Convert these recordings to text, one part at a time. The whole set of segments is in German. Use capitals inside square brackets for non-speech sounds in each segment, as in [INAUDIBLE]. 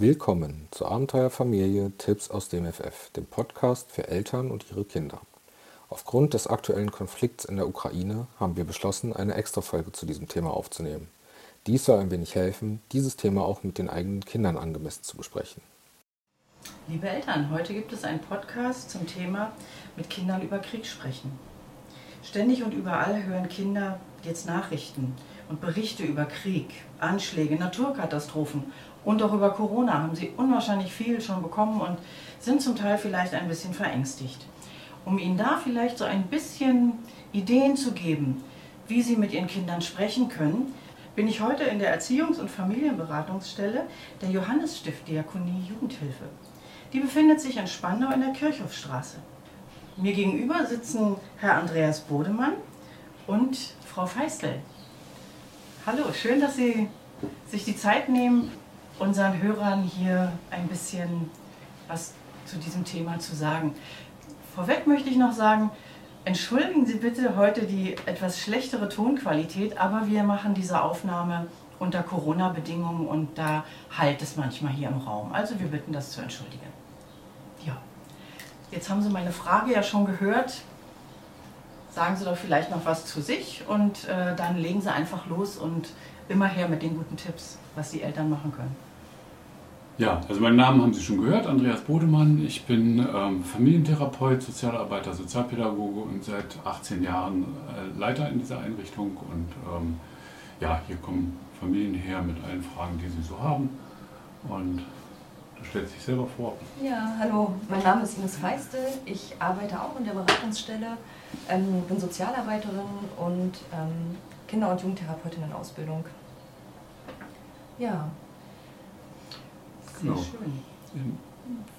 Willkommen zu Abenteuerfamilie Tipps aus dem FF, dem Podcast für Eltern und ihre Kinder. Aufgrund des aktuellen Konflikts in der Ukraine haben wir beschlossen, eine Extra-Folge zu diesem Thema aufzunehmen. Dies soll ein wenig helfen, dieses Thema auch mit den eigenen Kindern angemessen zu besprechen. Liebe Eltern, heute gibt es einen Podcast zum Thema mit Kindern über Krieg sprechen. Ständig und überall hören Kinder jetzt Nachrichten und Berichte über Krieg, Anschläge, Naturkatastrophen und auch über Corona haben sie unwahrscheinlich viel schon bekommen und sind zum Teil vielleicht ein bisschen verängstigt. Um ihnen da vielleicht so ein bisschen Ideen zu geben, wie sie mit ihren Kindern sprechen können, bin ich heute in der Erziehungs- und Familienberatungsstelle der Johannesstift Diakonie Jugendhilfe. Die befindet sich in Spandau in der Kirchhofstraße. Mir gegenüber sitzen Herr Andreas Bodemann und Frau Feistel. Hallo, schön, dass Sie sich die Zeit nehmen, unseren Hörern hier ein bisschen was zu diesem Thema zu sagen. Vorweg möchte ich noch sagen, entschuldigen Sie bitte heute die etwas schlechtere Tonqualität, aber wir machen diese Aufnahme unter Corona-Bedingungen und da halt es manchmal hier im Raum. Also wir bitten das zu entschuldigen. Ja, jetzt haben Sie meine Frage ja schon gehört. Sagen Sie doch vielleicht noch was zu sich und äh, dann legen Sie einfach los und immer her mit den guten Tipps, was die Eltern machen können. Ja, also meinen Namen haben Sie schon gehört, Andreas Bodemann. Ich bin ähm, Familientherapeut, Sozialarbeiter, Sozialpädagoge und seit 18 Jahren äh, Leiter in dieser Einrichtung. Und ähm, ja, hier kommen Familien her mit allen Fragen, die sie so haben. Und du stellst dich selber vor. Ja, hallo, mein Name ist Ines Feistel. Ich arbeite auch in der Beratungsstelle, ähm, bin Sozialarbeiterin und ähm, Kinder- und Jugendtherapeutin in Ausbildung. Ja, sehr Genau. schön.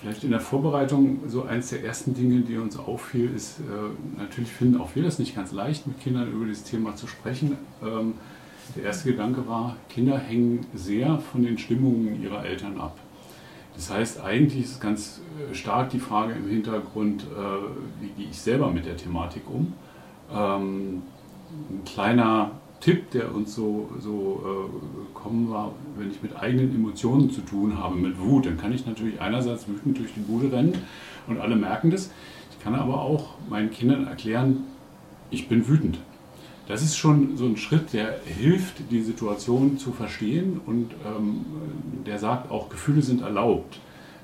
Vielleicht in der Vorbereitung so eins der ersten Dinge, die uns auffiel, ist, äh, natürlich finden auch wir das nicht ganz leicht, mit Kindern über dieses Thema zu sprechen. Ähm, der erste Gedanke war, Kinder hängen sehr von den Stimmungen ihrer Eltern ab. Das heißt, eigentlich ist ganz äh, stark die Frage im Hintergrund, äh, wie gehe ich selber mit der Thematik um. Ähm, ein kleiner Tipp, der uns so, so äh, gekommen war, wenn ich mit eigenen Emotionen zu tun habe, mit Wut, dann kann ich natürlich einerseits wütend durch die Bude rennen und alle merken das. Ich kann aber auch meinen Kindern erklären, ich bin wütend. Das ist schon so ein Schritt, der hilft, die Situation zu verstehen und ähm, der sagt auch, Gefühle sind erlaubt.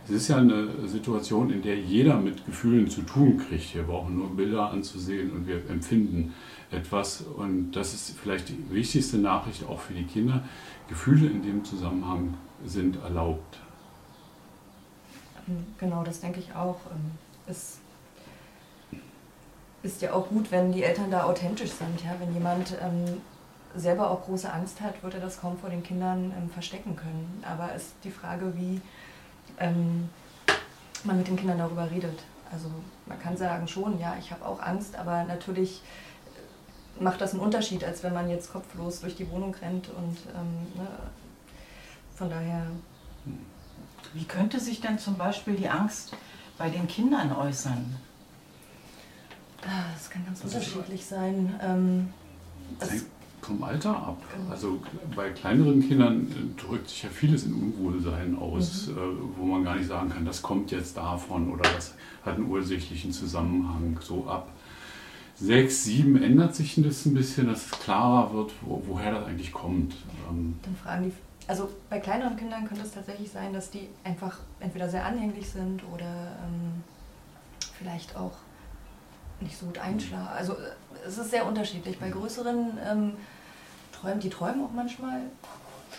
Es ist ja eine Situation, in der jeder mit Gefühlen zu tun kriegt. Wir brauchen nur Bilder anzusehen und wir empfinden etwas. Und das ist vielleicht die wichtigste Nachricht auch für die Kinder. Gefühle in dem Zusammenhang sind erlaubt. ähm, genau, das denke ich auch. Ähm, Es ist ja auch gut, wenn die Eltern da authentisch sind. Ja? Wenn jemand ähm, selber auch große Angst hat, wird er das kaum vor den Kindern ähm, verstecken können. Aber es ist die Frage, wie ähm, man mit den Kindern darüber redet. Also man kann sagen schon, ja, ich habe auch Angst, aber natürlich äh, macht das einen Unterschied, als wenn man jetzt kopflos durch die Wohnung rennt und ähm, ne, von daher Wie könnte sich denn zum Beispiel die Angst bei den Kindern äußern? Das kann ganz Das unterschiedlich sein. Ähm, Das hängt vom Alter ab. Genau. Also bei kleineren Kindern äh, drückt sich ja vieles in Unwohlsein aus, Mhm. äh, wo man gar nicht sagen kann, das kommt jetzt davon oder das hat einen ursächlichen Zusammenhang. So ab sechs, sieben ändert sich das ein bisschen, dass es klarer wird, wo, woher das eigentlich kommt. Ähm, dann fragen die, also bei kleineren Kindern könnte es tatsächlich sein, dass die einfach entweder sehr anhänglich sind oder ähm, vielleicht auch nicht so gut einschlafen. Also äh, es ist sehr unterschiedlich. Bei größeren ähm, träumen, die träumen auch manchmal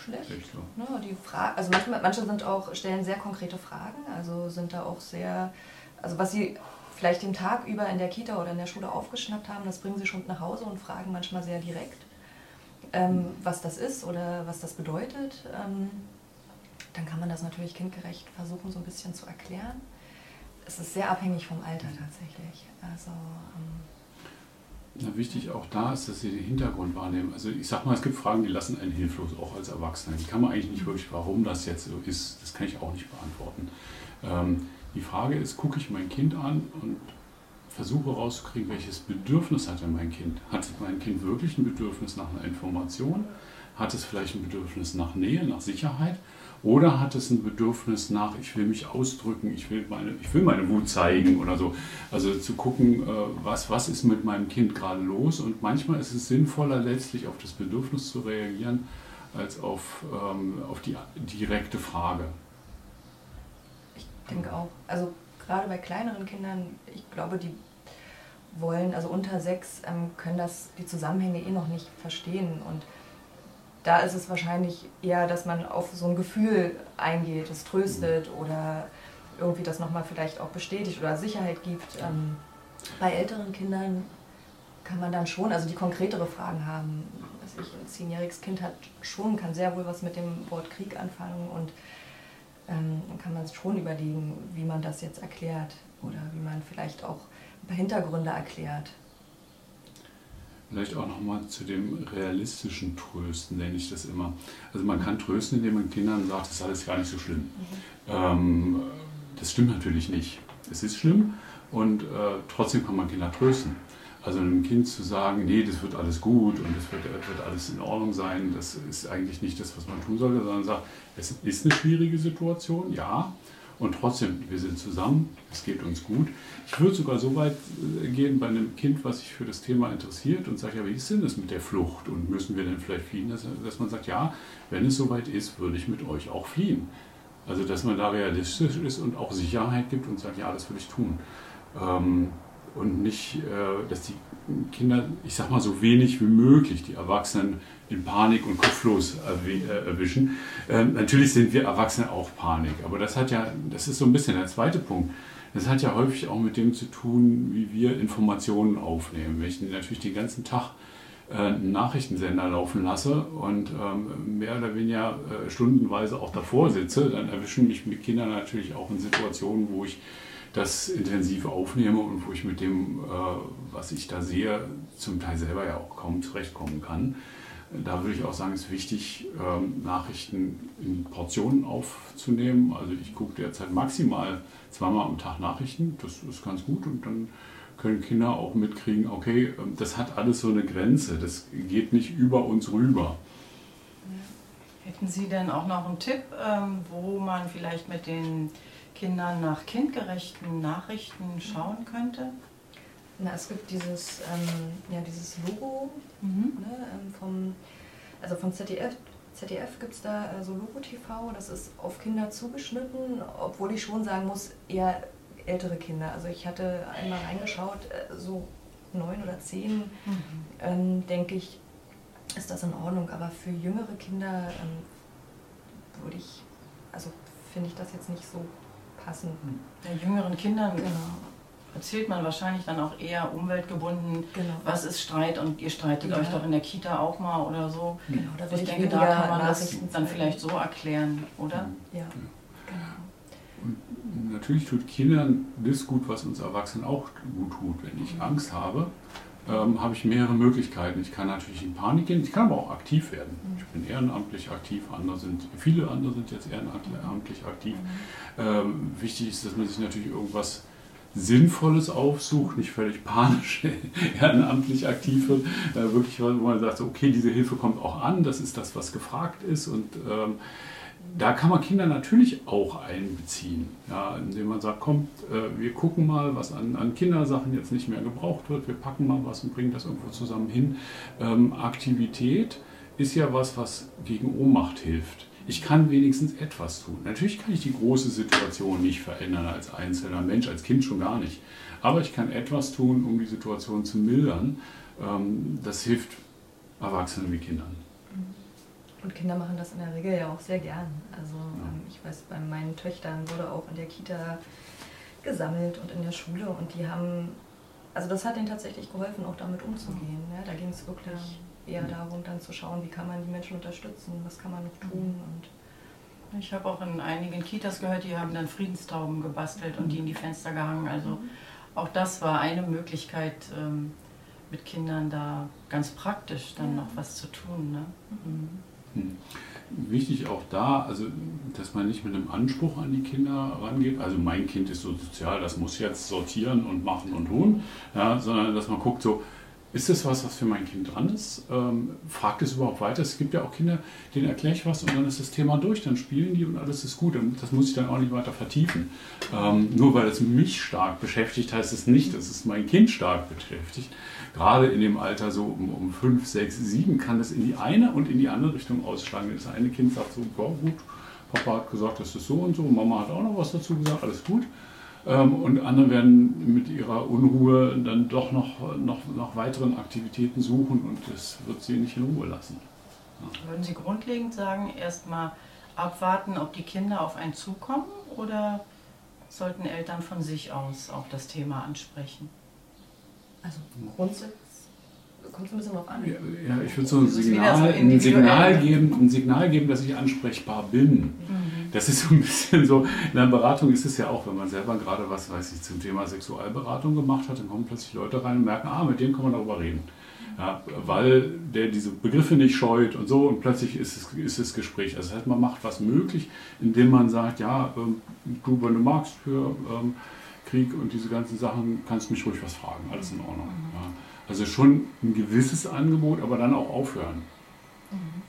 schlecht. echt so. Ne, die Fra also manchmal, manche sind auch, stellen sehr konkrete Fragen, also sind da auch sehr, also was sie vielleicht den Tag über in der Kita oder in der Schule aufgeschnappt haben, das bringen sie schon nach Hause und fragen manchmal sehr direkt, ähm, was das ist oder was das bedeutet. Ähm, dann kann man das natürlich kindgerecht versuchen, so ein bisschen zu erklären. Es ist sehr abhängig vom Alter tatsächlich. Also ähm, Na, wichtig auch da ist, dass Sie den Hintergrund wahrnehmen. Also ich sag mal, es gibt Fragen, die lassen einen hilflos, auch als Erwachsener. Die kann man eigentlich nicht wirklich, warum das jetzt so ist, das kann ich auch nicht beantworten. Ähm, die Frage ist, gucke ich mein Kind an und versuche rauszukriegen, welches Bedürfnis hat denn mein Kind? Hat mein Kind wirklich ein Bedürfnis nach einer Information? Hat es vielleicht ein Bedürfnis nach Nähe, nach Sicherheit? Oder hat es ein Bedürfnis nach, ich will mich ausdrücken, ich will meine, ich will meine Wut zeigen oder so. Also zu gucken, äh, was, was ist mit meinem Kind gerade los. Und manchmal ist es sinnvoller, letztlich auf das Bedürfnis zu reagieren, als auf, ähm, auf die direkte Frage. Ich denke auch. Also gerade bei kleineren Kindern, ich glaube, die wollen, also unter sechs, ähm, können das die Zusammenhänge eh noch nicht verstehen. Und da ist es wahrscheinlich eher, dass man auf so ein Gefühl eingeht, es tröstet mhm. oder irgendwie das nochmal vielleicht auch bestätigt oder Sicherheit gibt. Ähm, bei älteren Kindern kann man dann schon, also die konkretere Fragen haben. Was ich, ein zehnjähriges Kind hat schon, kann sehr wohl was mit dem Wort Krieg anfangen und ähm, dann kann man schon überlegen, wie man das jetzt erklärt oder wie man vielleicht auch ein paar Hintergründe erklärt. Vielleicht auch nochmal zu dem realistischen Trösten, nenne ich das immer. Also man kann trösten, indem man Kindern sagt, das ist alles gar nicht so schlimm. Mhm. Ähm, das stimmt natürlich nicht. Es ist schlimm und äh, trotzdem kann man Kinder trösten. Also einem Kind zu sagen, nee, das wird alles gut und es wird, wird, alles in Ordnung sein, das ist eigentlich nicht das, was man tun sollte, sondern sagt, es ist eine schwierige Situation, ja, und trotzdem, wir sind zusammen, es geht uns gut. Ich würde sogar so weit äh, gehen bei einem Kind, was sich für das Thema interessiert und sagt, ja, wie ist denn das mit der Flucht und müssen wir denn vielleicht fliehen? Dass, dass man sagt, ja, wenn es soweit ist, würde ich mit euch auch fliehen. Also, dass man da realistisch ist und auch Sicherheit gibt und sagt, ja, das würde ich tun. Ähm, und nicht, äh, dass die Kinder, ich sag mal, so wenig wie möglich die Erwachsenen in Panik und kopflos äh, erwischen. Ähm, natürlich sind wir Erwachsene auch Panik, aber das hat ja, das ist so ein bisschen der zweite Punkt. Das hat ja häufig auch mit dem zu tun, wie wir Informationen aufnehmen. Wenn ich natürlich den ganzen Tag äh, einen Nachrichtensender laufen lasse und ähm, mehr oder weniger stundenweise auch davor sitze, dann erwischen mich mit Kindern natürlich auch in Situationen, wo ich das intensiv aufnehme und wo ich mit dem, äh, was ich da sehe, zum Teil selber ja auch kaum zurechtkommen kann. Da würde ich auch sagen, es ist wichtig, ähm, Nachrichten in Portionen aufzunehmen. Also ich gucke derzeit maximal zweimal am Tag Nachrichten, das ist ganz gut und dann können Kinder auch mitkriegen, okay, ähm, das hat alles so eine Grenze, das geht nicht über uns rüber. Hätten Sie denn auch noch einen Tipp, ähm, wo man vielleicht mit den Kindern nach kindgerechten Nachrichten schauen könnte? Na, es gibt dieses, ähm, ja, dieses Logo mhm. ne, ähm, vom, also von ZDF. ZDF gibt es da äh, so Logo TV, das ist auf Kinder zugeschnitten, obwohl ich schon sagen muss, eher ältere Kinder. Also ich hatte einmal reingeschaut, äh, so neun oder zehn, mhm. ähm, denke ich, ist das in Ordnung. Aber für jüngere Kinder ähm, würde ich, also finde ich das jetzt nicht so passen. Den jüngeren Kindern genau. erzählt man wahrscheinlich dann auch eher umweltgebunden, genau. was ist Streit und ihr streitet ja. euch doch in der Kita auch mal oder so. Genau, da ich denke, da kann man das dann vielleicht so erklären, oder? Ja, genau. Und natürlich tut Kindern das gut, was uns Erwachsenen auch gut tut. Wenn ich Angst habe, ähm, habe ich mehrere Möglichkeiten. Ich kann natürlich in Panik gehen, ich kann aber auch aktiv werden. Mhm. Ich bin ehrenamtlich aktiv, andere sind, viele andere sind jetzt ehrenamtlich aktiv. Mhm. Ähm, wichtig ist, dass man sich natürlich irgendwas Sinnvolles aufsucht, nicht völlig panisch [LAUGHS] ehrenamtlich aktiv wird, äh, wirklich, wo man sagt, okay, diese Hilfe kommt auch an, das ist das, was gefragt ist und ähm, da kann man Kinder natürlich auch einbeziehen, ja, indem man sagt, kommt, äh, wir gucken mal, was an, an, Kindersachen jetzt nicht mehr gebraucht wird, wir packen mal was und bringen das irgendwo zusammen hin. Ähm, Aktivität ist ja was, was gegen Ohnmacht hilft. Ich kann wenigstens etwas tun. Natürlich kann ich die große Situation nicht verändern als einzelner Mensch, als Kind schon gar nicht. Aber ich kann etwas tun, um die Situation zu mildern. Ähm, das hilft Erwachsenen wie Kindern. Und Kinder machen das in der Regel ja auch sehr gern. Also ähm, ich weiß, bei meinen Töchtern wurde auch in der Kita gesammelt und in der Schule und die haben, also das hat ihnen tatsächlich geholfen, auch damit umzugehen. Ja, da ging es wirklich eher darum, dann zu schauen, wie kann man die Menschen unterstützen, was kann man noch tun. Und ich habe auch in einigen Kitas gehört, die haben dann Friedenstauben gebastelt und die in die Fenster gehangen. Also mhm. auch das war eine Möglichkeit, ähm, mit Kindern da ganz praktisch dann ja. noch was zu tun. Ne? Mhm. Hm. Wichtig auch da, also dass man nicht mit einem Anspruch an die Kinder rangeht, also mein Kind ist so sozial, das muss jetzt sortieren und machen und tun, ja, sondern dass man guckt so, ist das was, was für mein Kind dran ist? Ähm, fragt es überhaupt weiter? Es gibt ja auch Kinder, denen erkläre ich was und dann ist das Thema durch, dann spielen die und alles ist gut. Das muss ich dann auch nicht weiter vertiefen. Ähm, nur weil es mich stark beschäftigt, heißt es nicht, dass es mein Kind stark beschäftigt. Gerade in dem Alter so um, um 5, 6, 7 kann es in die eine und in die andere Richtung ausschlagen. Das eine Kind sagt so, boah, gut, Papa hat gesagt, das ist so und so, Mama hat auch noch was dazu gesagt, alles gut. Ähm, und andere werden mit ihrer Unruhe dann doch noch, noch nach weiteren Aktivitäten suchen und das wird sie nicht in Ruhe lassen. Ja. Würden Sie grundlegend sagen, erstmal abwarten, ob die Kinder auf einen zukommen oder sollten Eltern von sich aus auch das Thema ansprechen? Also grundsätzlich kommt es ein bisschen drauf an. Ja, ja ich würde so ein Signal, so ein Signal, geben, ein Signal geben, dass ich ansprechbar bin. Mhm. Das ist so ein bisschen so, in der Beratung ist es ja auch, wenn man selber gerade was, weiß ich, zum Thema Sexualberatung gemacht hat, dann kommen plötzlich Leute rein und merken, ah, mit denen kann man darüber reden. Ja, weil der diese Begriffe nicht scheut und so und plötzlich ist es, ist das Gespräch. Also das heißt, man macht was möglich, indem man sagt, ja, ähm, du, wenn du magst für ähm, Krieg und diese ganzen Sachen, kannst du mich ruhig was fragen, alles in Ordnung. Mhm. Ja. Also schon ein gewisses Angebot, aber dann auch aufhören. Mhm.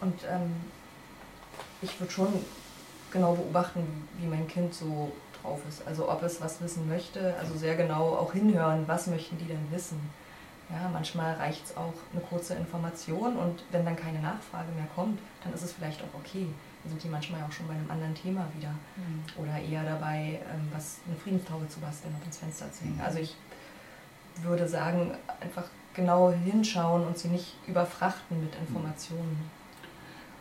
Und ähm, ich würde schon genau beobachten, wie mein Kind so drauf ist. Also ob es was wissen möchte, also sehr genau auch hinhören, was möchten die denn wissen. Ja, manchmal reicht es auch eine kurze Information und wenn dann keine Nachfrage mehr kommt, dann ist es vielleicht auch okay. Dann sind die manchmal auch schon bei einem anderen Thema wieder. Mhm. Oder eher dabei, ähm, was eine Friedenstaube zu basteln und ins Fenster zu hängen. Mhm. Also ich würde sagen, einfach genau hinschauen und sie nicht überfrachten mit Informationen.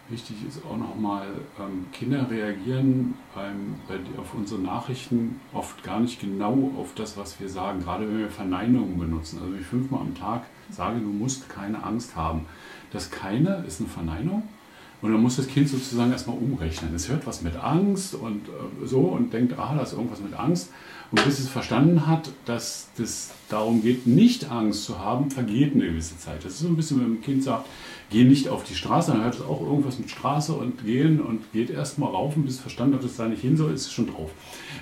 Wichtig ist auch nochmal, ähm, Kinder reagieren beim, bei, auf unsere Nachrichten oft gar nicht genau auf das, was wir sagen, gerade wenn wir Verneinungen benutzen. Also wenn ich fünfmal am Tag sage, du musst keine Angst haben. Das keine ist eine Verneinung und dann muss das Kind sozusagen erstmal umrechnen. Es hört was mit Angst und äh, so und denkt, ah, da ist irgendwas mit Angst. Und bis es verstanden hat, dass es darum geht, nicht Angst zu haben, vergeht eine gewisse Zeit. Das ist so ein bisschen, wenn ein Kind sagt, geh nicht auf die Straße, dann hört es auch irgendwas mit Straße und gehen und geht erstmal rauf und bis es verstanden hat, dass es da nicht hin soll, ist es schon drauf.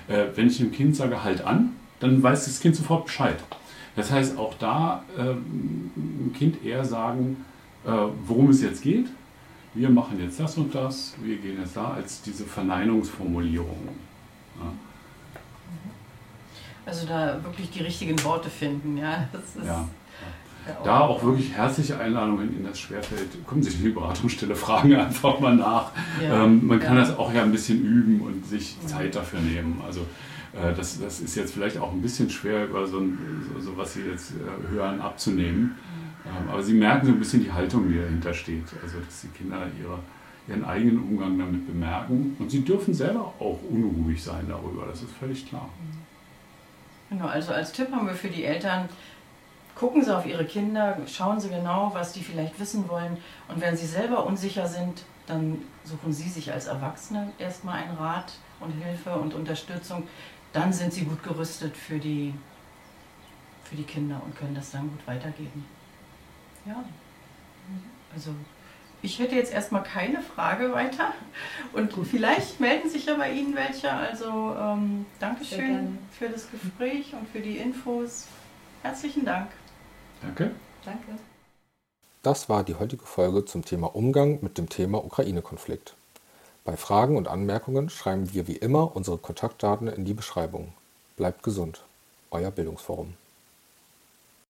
Äh, wenn ich dem Kind sage, halt an, dann weiß das Kind sofort Bescheid. Das heißt, auch da äh, ein Kind eher sagen, äh, worum es jetzt geht. Wir machen jetzt das und das, wir gehen jetzt da, als diese Verneinungsformulierung. Ja. Also da wirklich die richtigen Worte finden, ja. ja. Da auch wirklich herzliche Einladung, wenn Ihnen das schwerfällt. Kommen Sie in die Beratungsstelle, [LAUGHS] fragen einfach mal nach. Ja, ähm, man kann ja. das auch ja ein bisschen üben und sich Zeit dafür nehmen. Also äh, das, das ist jetzt vielleicht auch ein bisschen schwer, über so, ein, so, so was Sie jetzt äh, hören, abzunehmen. Ähm, aber Sie merken so ein bisschen die Haltung, die dahinter steht. Also dass die Kinder ihre, ihren eigenen Umgang damit bemerken. Und sie dürfen selber auch unruhig sein darüber, das ist völlig klar. Genau, also als Tipp haben wir für die Eltern, gucken Sie auf Ihre Kinder, schauen Sie genau, was die vielleicht wissen wollen. Und wenn Sie selber unsicher sind, dann suchen Sie sich als Erwachsene erstmal einen Rat und Hilfe und Unterstützung. Dann sind Sie gut gerüstet für die, für die Kinder und können das dann gut weitergeben. Ja, also ich hätte jetzt erstmal keine Frage weiter. Und Gut. vielleicht melden sich ja bei Ihnen welche. Also ähm, Dankeschön für das Gespräch und für die Infos. Herzlichen Dank. Danke. Danke. Das war die heutige Folge zum Thema Umgang mit dem Thema Ukraine-Konflikt. Bei Fragen und Anmerkungen schreiben wir wie immer unsere Kontaktdaten in die Beschreibung. Bleibt gesund. Euer Bildungsforum.